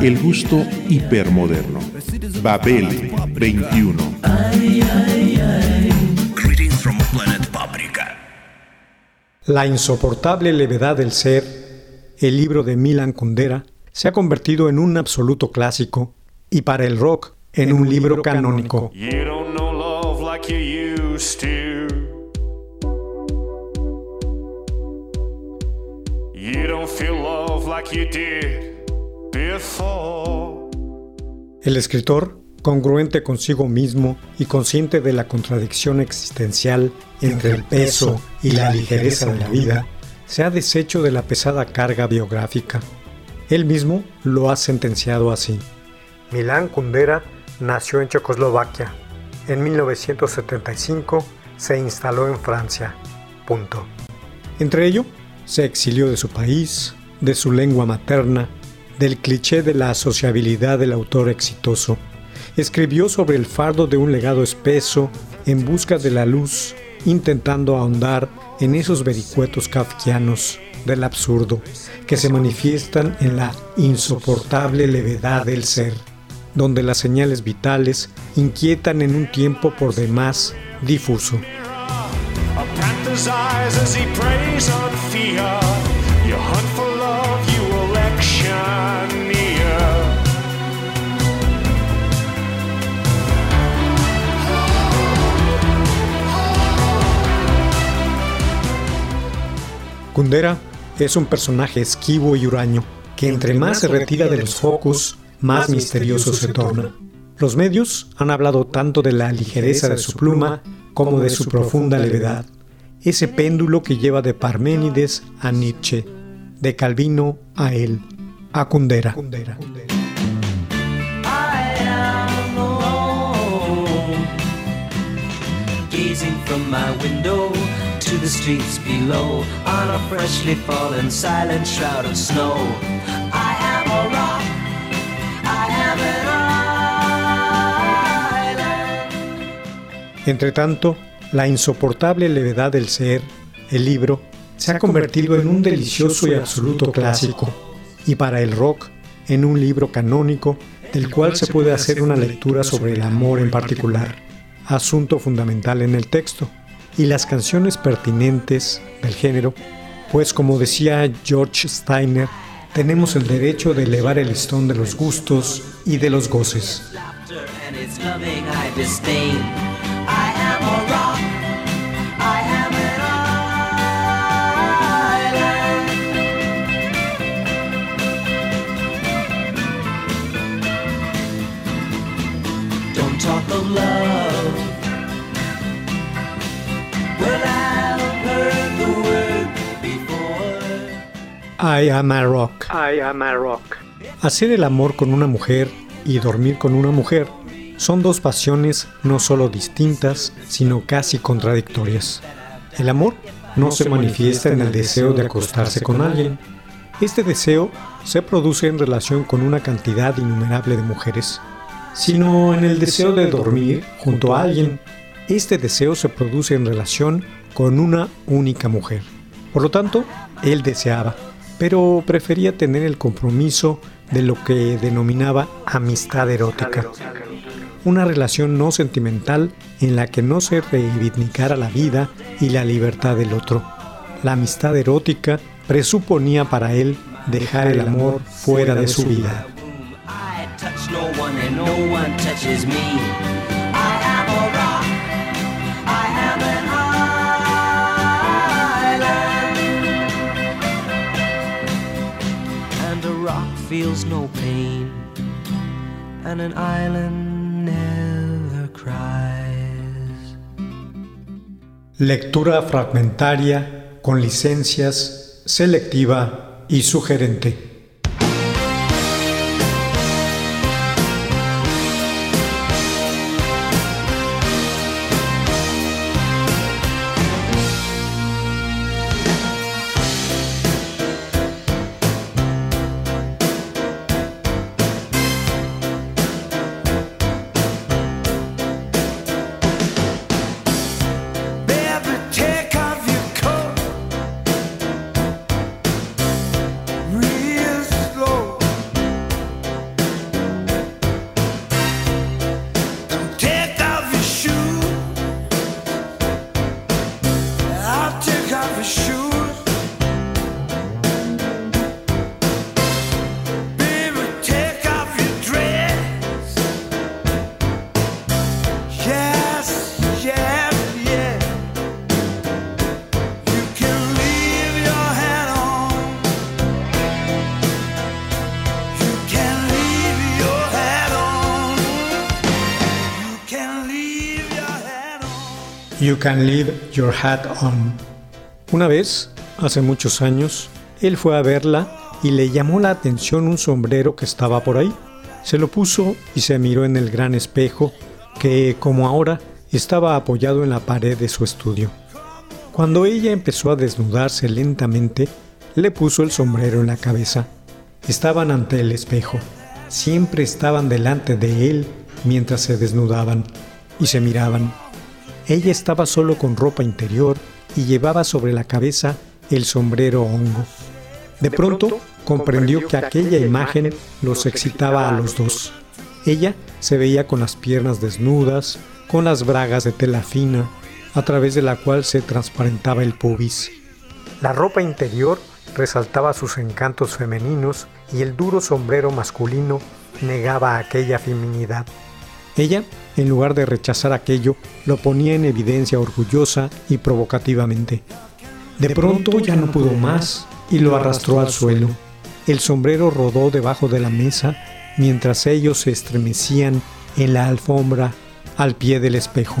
El gusto hipermoderno. Babel 21. Greetings from planet Paprika. La insoportable levedad del ser, el libro de Milan Kundera, se ha convertido en un absoluto clásico y para el rock en un libro canónico. You El escritor, congruente consigo mismo y consciente de la contradicción existencial entre el peso y la ligereza de la vida, se ha deshecho de la pesada carga biográfica. Él mismo lo ha sentenciado así. Milán Kundera nació en Checoslovaquia. En 1975 se instaló en Francia. Punto. Entre ello, se exilió de su país, de su lengua materna, del cliché de la sociabilidad del autor exitoso. Escribió sobre el fardo de un legado espeso en busca de la luz, intentando ahondar en esos vericuetos kafkianos del absurdo que se manifiestan en la insoportable levedad del ser, donde las señales vitales inquietan en un tiempo por demás difuso. You Kundera es un personaje esquivo y huraño, que entre más se retira de los focos, más misterioso se torna. Los medios han hablado tanto de la ligereza de su pluma como de su profunda levedad, ese péndulo que lleva de Parménides a Nietzsche, de Calvino a él, a Kundera. The streets below on a freshly fallen silent shroud of snow. I. Entre tanto, la insoportable levedad del ser, el libro, se ha convertido en un delicioso y absoluto clásico, y para el rock, en un libro canónico del cual se puede hacer una lectura sobre el amor en particular, asunto fundamental en el texto, y las canciones pertinentes del género, pues como decía George Steiner, tenemos el derecho de elevar el listón de los gustos y de los goces. I am a rock. I am a rock. Hacer el amor con una mujer y dormir con una mujer son dos pasiones no solo distintas, sino casi contradictorias. El amor no se manifiesta en el deseo de acostarse con alguien. Este deseo se produce en relación con una cantidad innumerable de mujeres, sino en el deseo de dormir junto a alguien. Este deseo se produce en relación con una única mujer. Por lo tanto, él deseaba, pero prefería tener el compromiso de lo que denominaba amistad erótica. Una relación no sentimental en la que no se reivindicara la vida y la libertad del otro. La amistad erótica presuponía para él dejar el amor fuera de su vida. And an island never cries. Lectura fragmentaria con licencias, selectiva y sugerente. You Can Leave Your Hat On. Una vez, hace muchos años, él fue a verla y le llamó la atención un sombrero que estaba por ahí. Se lo puso y se miró en el gran espejo que, como ahora, estaba apoyado en la pared de su estudio. Cuando ella empezó a desnudarse lentamente, le puso el sombrero en la cabeza. Estaban ante el espejo. Siempre estaban delante de él mientras se desnudaban y se miraban. Ella estaba solo con ropa interior y llevaba sobre la cabeza el sombrero hongo. De pronto comprendió que aquella imagen los excitaba a los dos. Ella se veía con las piernas desnudas, con las bragas de tela fina, a través de la cual se transparentaba el pubis. La ropa interior resaltaba sus encantos femeninos y el duro sombrero masculino negaba aquella feminidad. Ella, en lugar de rechazar aquello, lo ponía en evidencia orgullosa y provocativamente. De pronto ya no pudo más y lo arrastró al suelo. El sombrero rodó debajo de la mesa mientras ellos se estremecían en la alfombra al pie del espejo.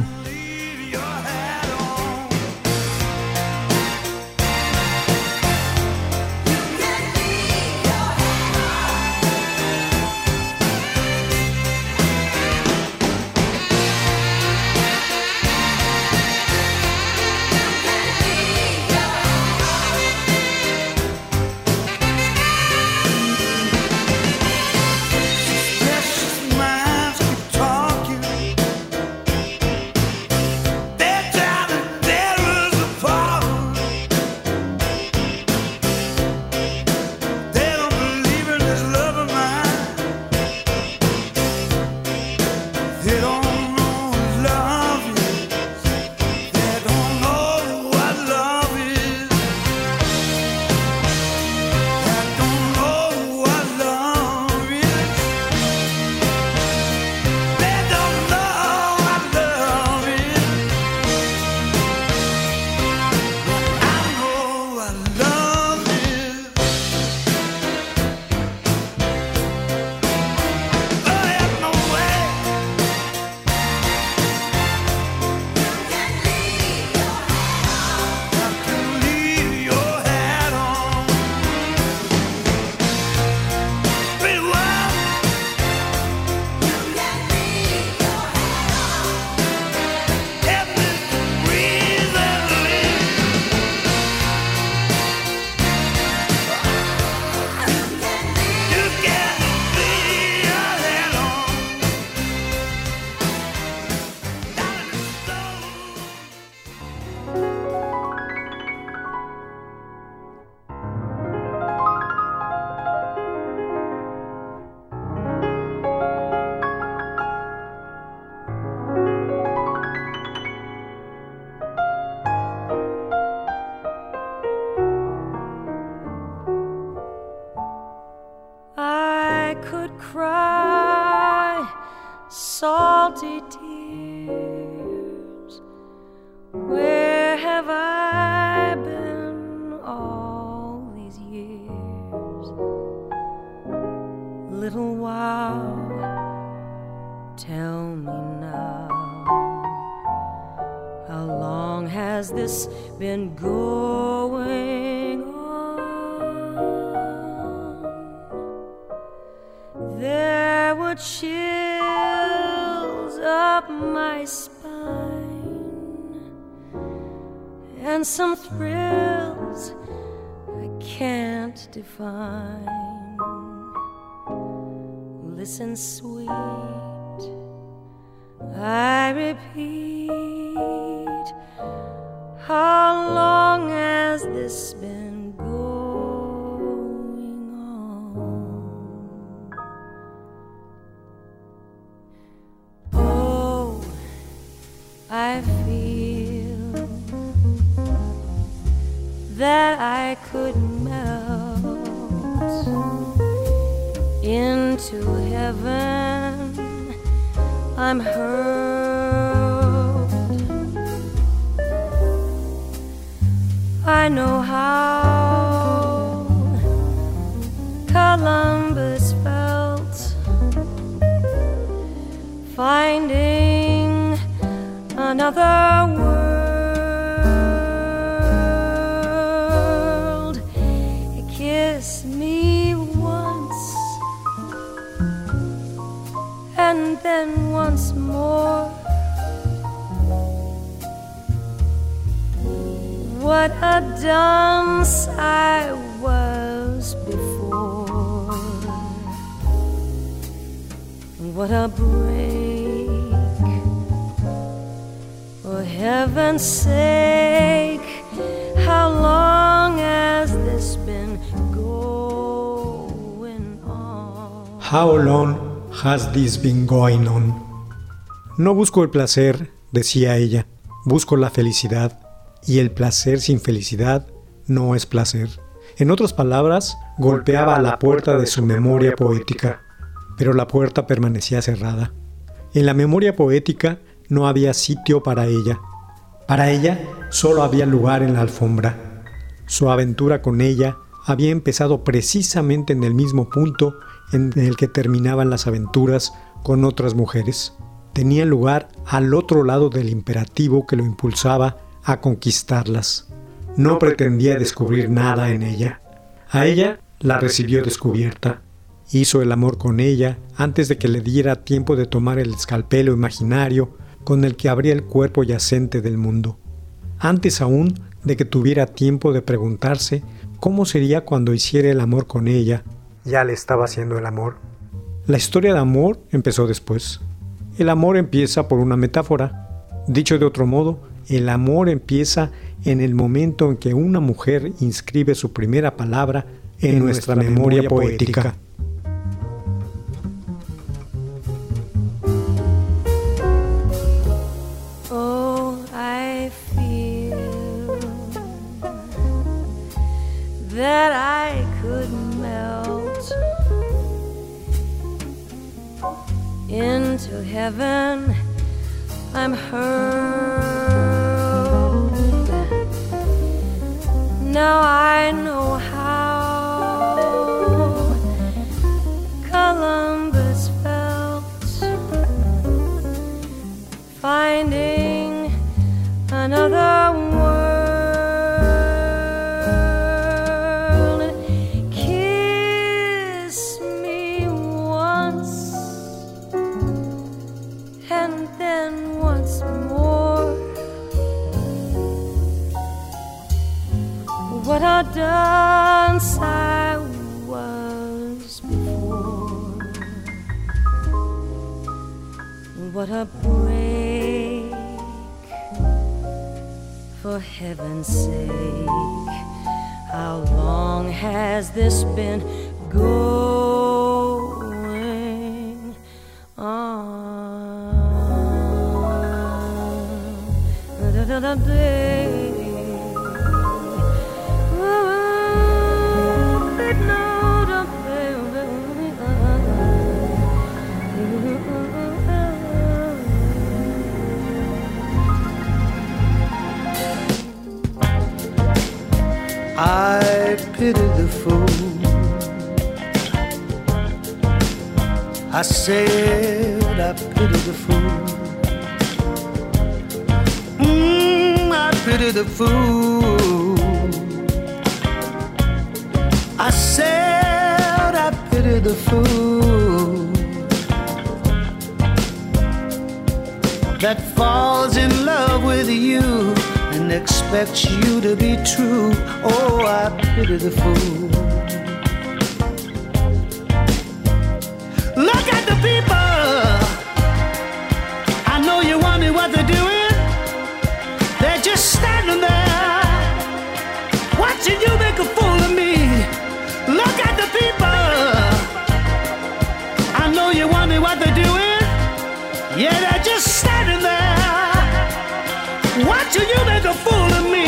And sweet. I repeat, how long has this been going on? Oh, I feel that I into heaven. I'm hurt. I know how Columbus felt finding another world. Once more. What a dunce I was before. What a break. For heaven's sake, how long has this been going on? How long has this been going on? No busco el placer, decía ella, busco la felicidad, y el placer sin felicidad no es placer. En otras palabras, golpeaba a la puerta de su memoria poética, pero la puerta permanecía cerrada. En la memoria poética no había sitio para ella. Para ella solo había lugar en la alfombra. Su aventura con ella había empezado precisamente en el mismo punto en el que terminaban las aventuras con otras mujeres. Tenía lugar al otro lado del imperativo que lo impulsaba a conquistarlas. No pretendía descubrir nada en ella. A ella la recibió descubierta. Hizo el amor con ella antes de que le diera tiempo de tomar el escalpelo imaginario con el que abría el cuerpo yacente del mundo. Antes aún de que tuviera tiempo de preguntarse cómo sería cuando hiciera el amor con ella, ya le estaba haciendo el amor. La historia de amor empezó después. El amor empieza por una metáfora. Dicho de otro modo, el amor empieza en el momento en que una mujer inscribe su primera palabra en, nuestra, memoria, poética. Into heaven. I'm hurled. Now I know for heaven's sake. How long has this been going on? Da-da-da-da-day. Ooh, Pity the fool. I said I pity the fool. Mm, I pity the fool. I said I pity the fool that falls in love with you and expects you to be true. Oh, I pity the fool. Look at the people. I know you wonder what they're doing. Watching you make a fool of me.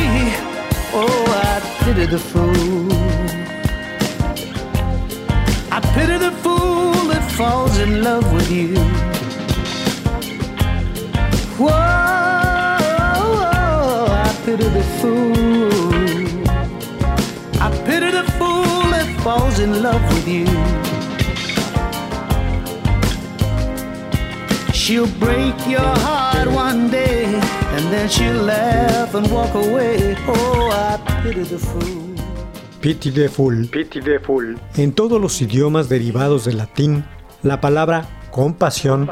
Oh, I pity the fool. I pity the fool that falls in love with you. Whoa, I pity the fool. I pity the fool that falls in love with you. She'll break your heart one day, and then she'll laugh and walk away. Oh, I pity the fool. Pity the Fool. En todos los idiomas derivados del latín, la palabra Compasión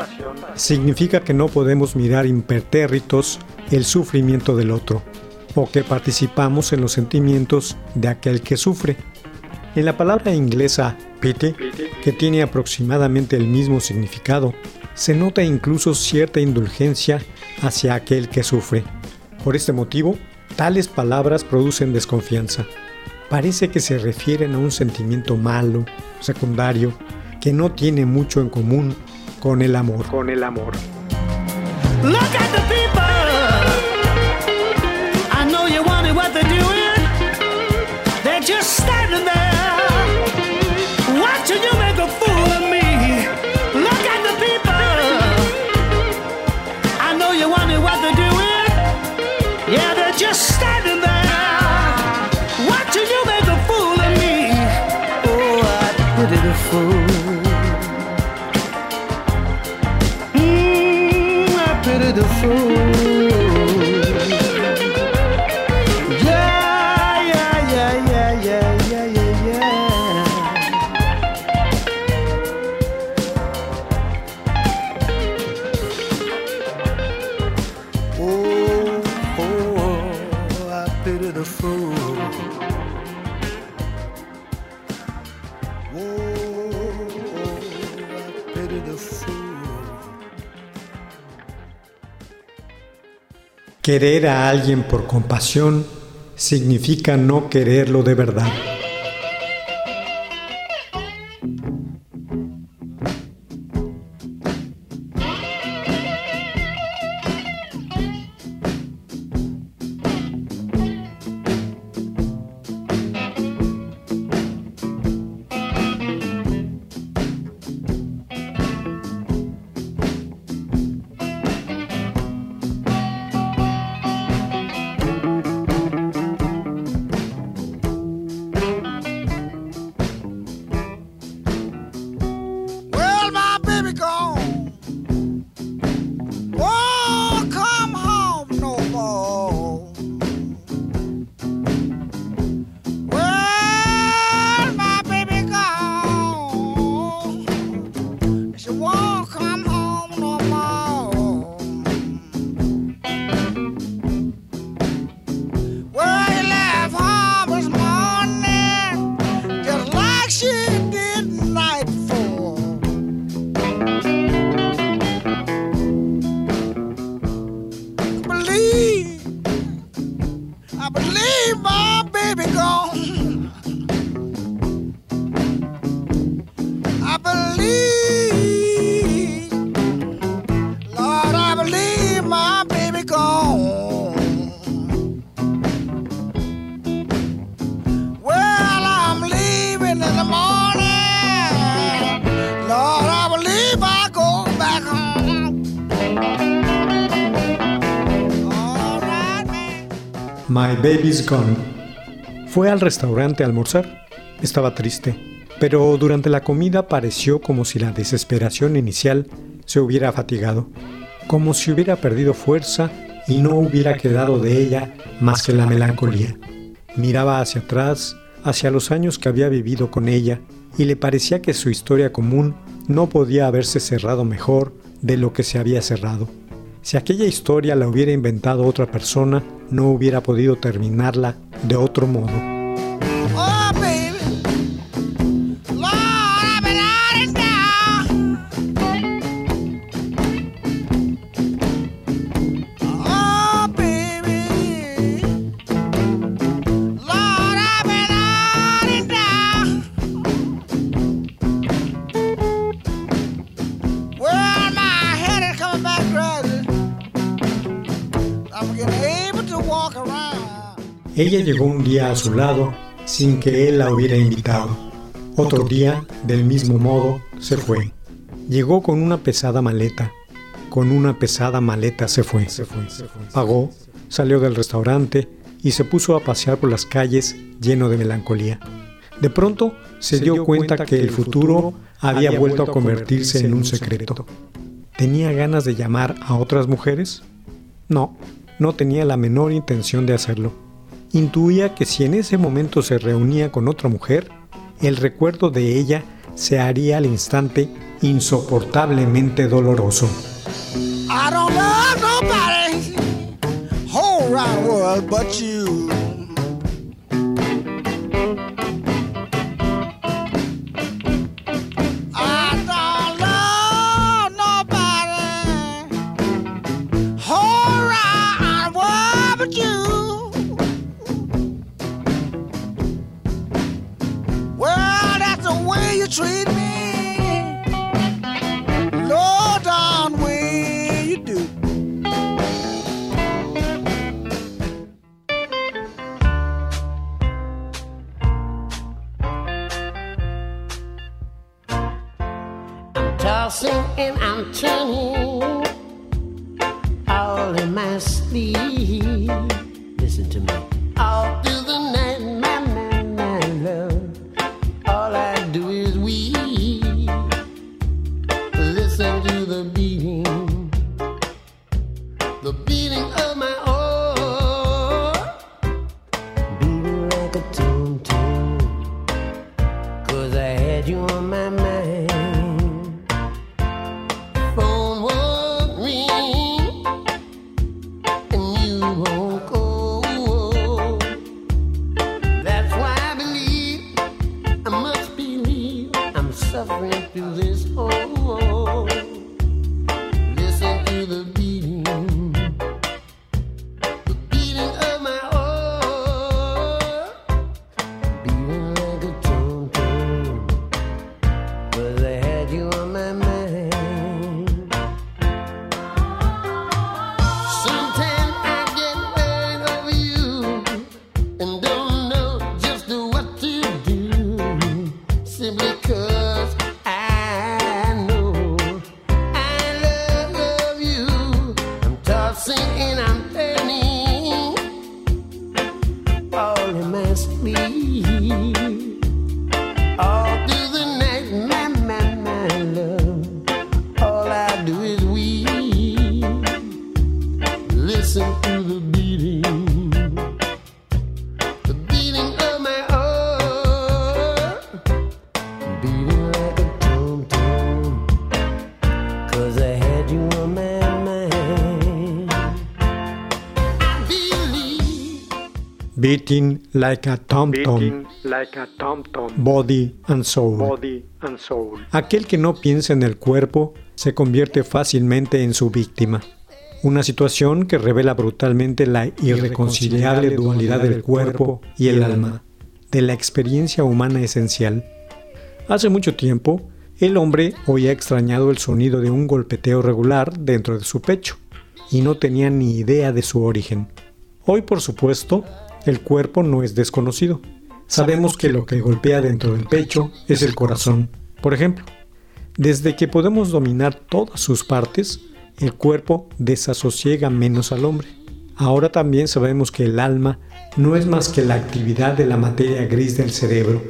significa que no podemos mirar impertérritos el sufrimiento del otro o que participamos en los sentimientos de aquel que sufre. En la palabra inglesa pity, que tiene aproximadamente el mismo significado, se nota incluso cierta indulgencia hacia aquel que sufre. Por este motivo, tales palabras producen desconfianza. Parece que se refieren a un sentimiento malo, secundario, que no tiene mucho en común con el amor. Con el amor. Look at the Querer a alguien por compasión significa no quererlo de verdad. Baby's Gone. Fue al restaurante a almorzar. Estaba triste, pero durante la comida pareció como si la desesperación inicial se hubiera fatigado, como si hubiera perdido fuerza y no hubiera quedado de ella más que la melancolía. Miraba hacia atrás, hacia los años que había vivido con ella, y le parecía que su historia común no podía haberse cerrado mejor de lo que se había cerrado. Si aquella historia la hubiera inventado otra persona, no hubiera podido terminarla de otro modo. Ella llegó un día a su lado sin que él la hubiera invitado. Otro día, del mismo modo, se fue. Llegó con una pesada maleta. Con una pesada maleta se fue. Pagó, salió del restaurante y se puso a pasear por las calles lleno de melancolía. De pronto se dio cuenta que el futuro había vuelto a convertirse en un secreto. ¿Tenía ganas de llamar a otras mujeres? No, no tenía la menor intención de hacerlo. Intuía que si en ese momento se reunía con otra mujer, el recuerdo de ella se haría al instante insoportablemente doloroso. I don't love nobody world but you. Treat me. Beating, like a tom tom. Like a a tom-tom, body and soul. body and soul. Aquel que no piensa en el cuerpo se convierte fácilmente en su víctima. Una situación que revela brutalmente la irreconciliable dualidad del cuerpo y el alma, de la experiencia humana esencial. Hace mucho tiempo, el hombre oía extrañado el sonido de un golpeteo regular dentro de su pecho y no tenía ni idea de su origen. Hoy, por supuesto, el cuerpo no es desconocido. Sabemos que lo que golpea dentro del pecho es el corazón, por ejemplo. Desde que podemos dominar todas sus partes, el cuerpo desasosiega menos al hombre. Ahora también sabemos que el alma no es más que la actividad de la materia gris del cerebro.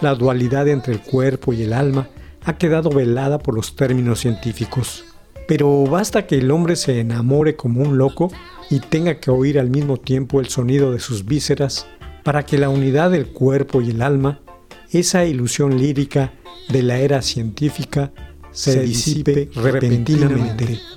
La dualidad entre el cuerpo y el alma ha quedado velada por los términos científicos. Pero basta que el hombre se enamore como un loco y tenga que oír al mismo tiempo el sonido de sus vísceras para que la unidad del cuerpo y el alma, esa ilusión lírica de la era científica, se disipe repentinamente.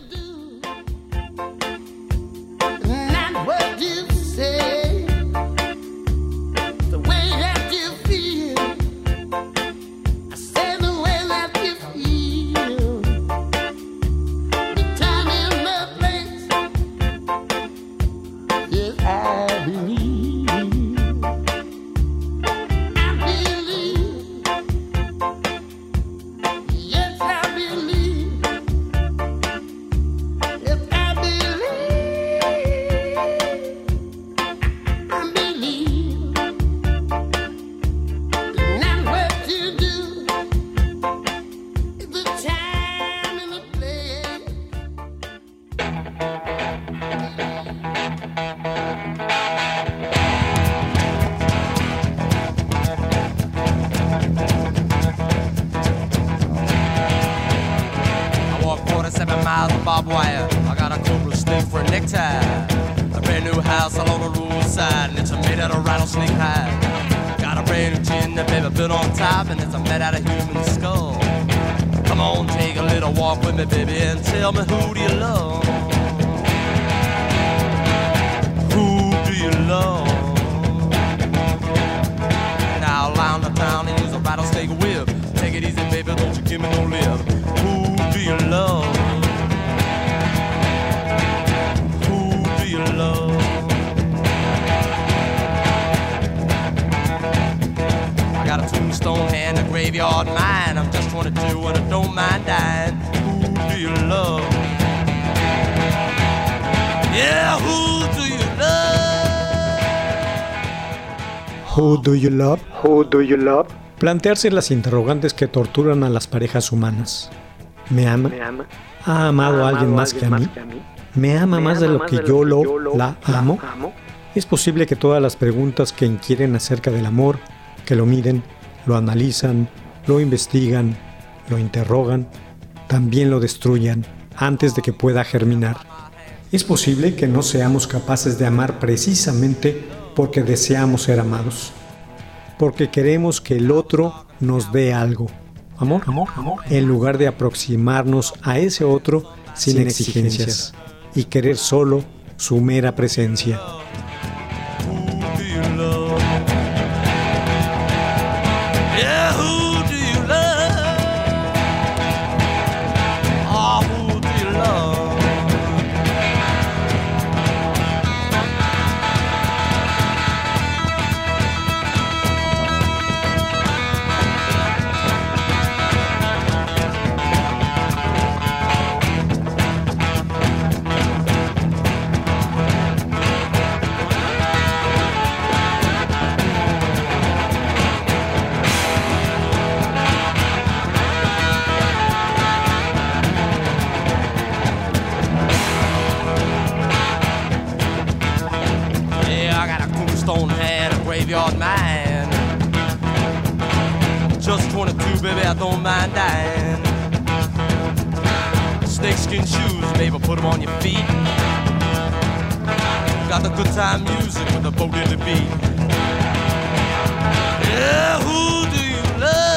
I. Who do you love? Yeah, who do you love? Who do you love? Who do you love? Plantearse las interrogantes que torturan a las parejas humanas. ¿Me ama? ¿Me ama? ¿Ha amado a alguien más que a mí? ¿Me ama más de lo que yo lo, la amo? Es posible que todas las preguntas que inquieren acerca del amor, que lo miren, lo analizan, lo investigan, lo interrogan, también lo destruyan antes de que pueda germinar. Es posible que no seamos capaces de amar precisamente porque deseamos ser amados, porque queremos que el otro nos dé algo. Amor, amor, amor. En lugar de aproximarnos a ese otro sin exigencias y querer solo su mera presencia. I don't mind dying. Snakeskin shoes, baby, put them on your feet. Got the good time music with the boat in the beat. Yeah, who do you love?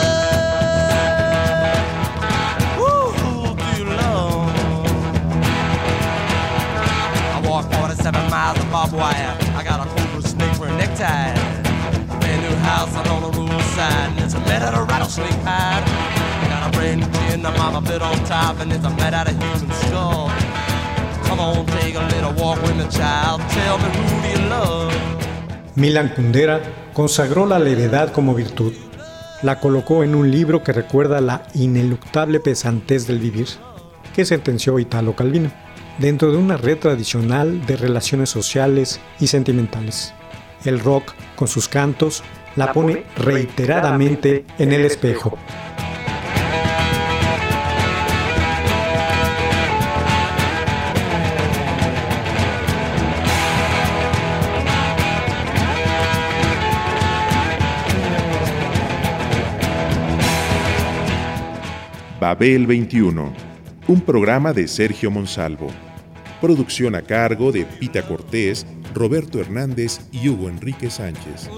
Who do you love? I walk 47 miles of barbed wire. I got a cobra snake for a necktie. House the a of you? Milan Kundera consagró la levedad como virtud. La colocó en un libro que recuerda la ineluctable pesantez del vivir, que sentenció Italo Calvino, dentro de una red tradicional de relaciones sociales y sentimentales. El rock, con sus cantos, la pone reiteradamente en el espejo. Babel 21, un programa de Sergio Monsalvo. Producción a cargo de Pita Cortés, Roberto Hernández y Hugo Enrique Sánchez.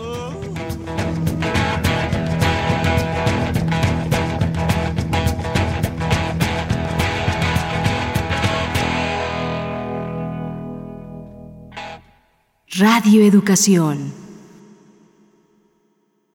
Radio Educación.